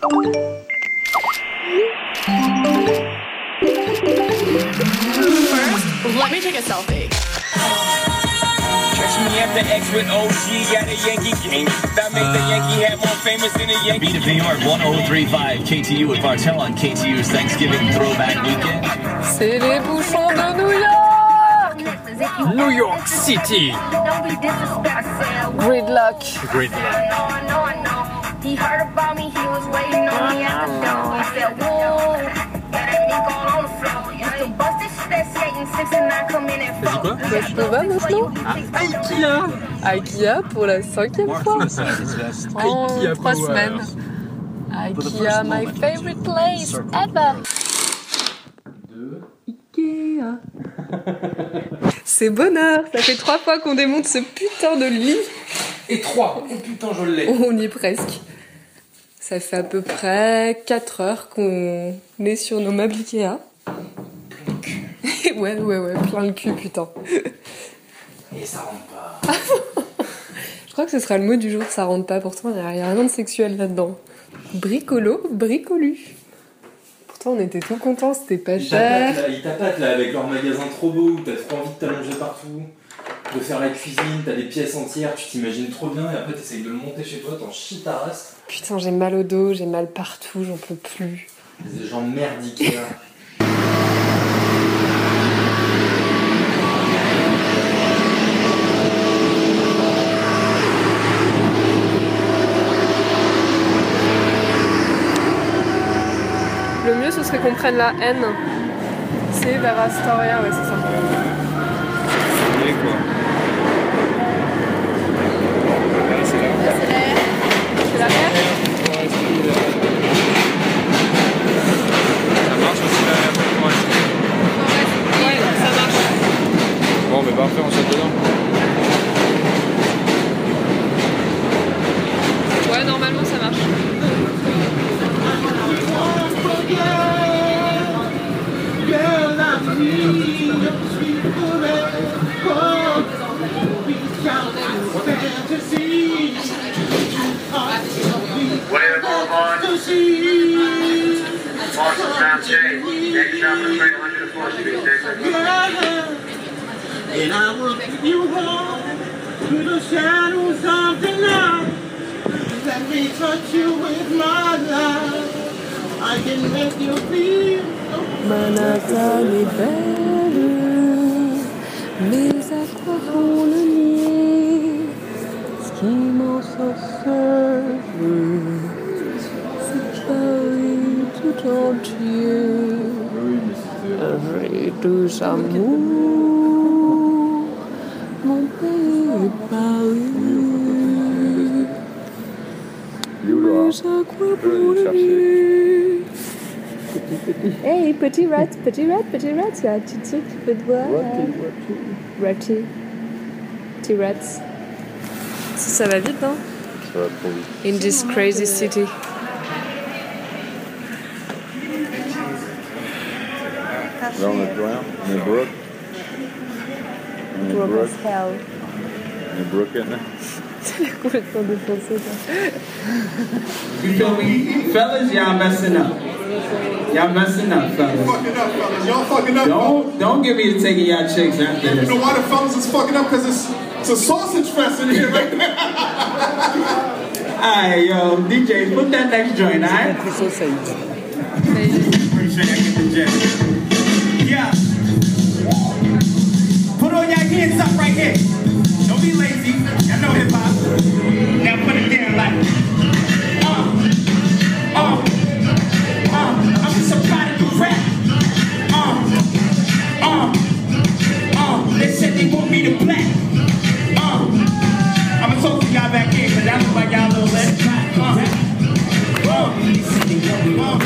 First, let me take a selfie. Catch me at the X with OG at a Yankee game. That make the Yankee hat more famous than a Yankee. Beat of New York 1035 KTU with Bartel on KTU's Thanksgiving Throwback Weekend. C'est les bouchons de New York. New York City. Gridlock. He heard about me, he was waiting on me at the door. He said, Whoa, that ain't me going on the floor. Used to bust this shit at skating six and nine come in at four. Bah, je pas maintenant Ikea pour la cinquième fois en Ikea trois Power. semaines. Ikea, my favorite place ever. Ikea. C'est bonheur, ça fait trois fois qu'on démonte ce putain de lit. Et 3. Oh putain, je l'ai. On y est presque. Ça fait à peu près 4 heures qu'on est sur nos meubles Ikea. ouais, ouais, ouais, plein le cul, putain. Et ça rentre pas. Je crois que ce sera le mot du jour, ça rentre pas. Pourtant, il n'y a, rien de sexuel là-dedans. Bricolo, bricolu. Pourtant, on était tout contents, c'était pas Ils cher. tapatent, là, ils tapatent, là avec leur magasin trop beau où t'as trop envie de t'allonger partout, de faire la cuisine, t'as des pièces entières, tu t'imagines trop bien et après t'essayes de le monter chez toi, t'en chies ta race. Putain, j'ai mal au dos, j'ai mal partout, j'en peux plus. Des gens merdiques là. Le mieux, ce serait qu'on prenne la N. C'est vers Astoria, ouais, c'est ça. And I will keep you warm through the shadows of the night. Let me touch you with my love. I can make you feel Manhattan est belle, mais à quoi bon le nier Ce qui m'ensorcelle, c'est Paris tout entier. À quoi bon le nier Hey, petit rat, petit rat, petit rat, il y a un petit truc qui peut te voir. Ratty. Petit rats. Ça, ça va vite, non Ça va trop vite. In this crazy city. Là, on a plus rien. On est broke. On est broke. On est broken. Complètement défoncé, ça. You feel me? Fellas, y'all messing up. Y'all messing up, fellas. fucking up, fellas. Y'all fucking up. Don't don't get me to taking y'all chicks after You this. know why the fellas is fucking up? Because it's, it's a sausage fest in here right now. Alright, yo, DJ, put that next joint, alright? Appreciate I get the jet. Don't be lazy. I know hip hop. Now put it down like. Uh, uh, uh, I'm just a prodigal rap. They said they want me to black. I'ma talk y'all back here, cause I look like y'all little less. Uh, uh.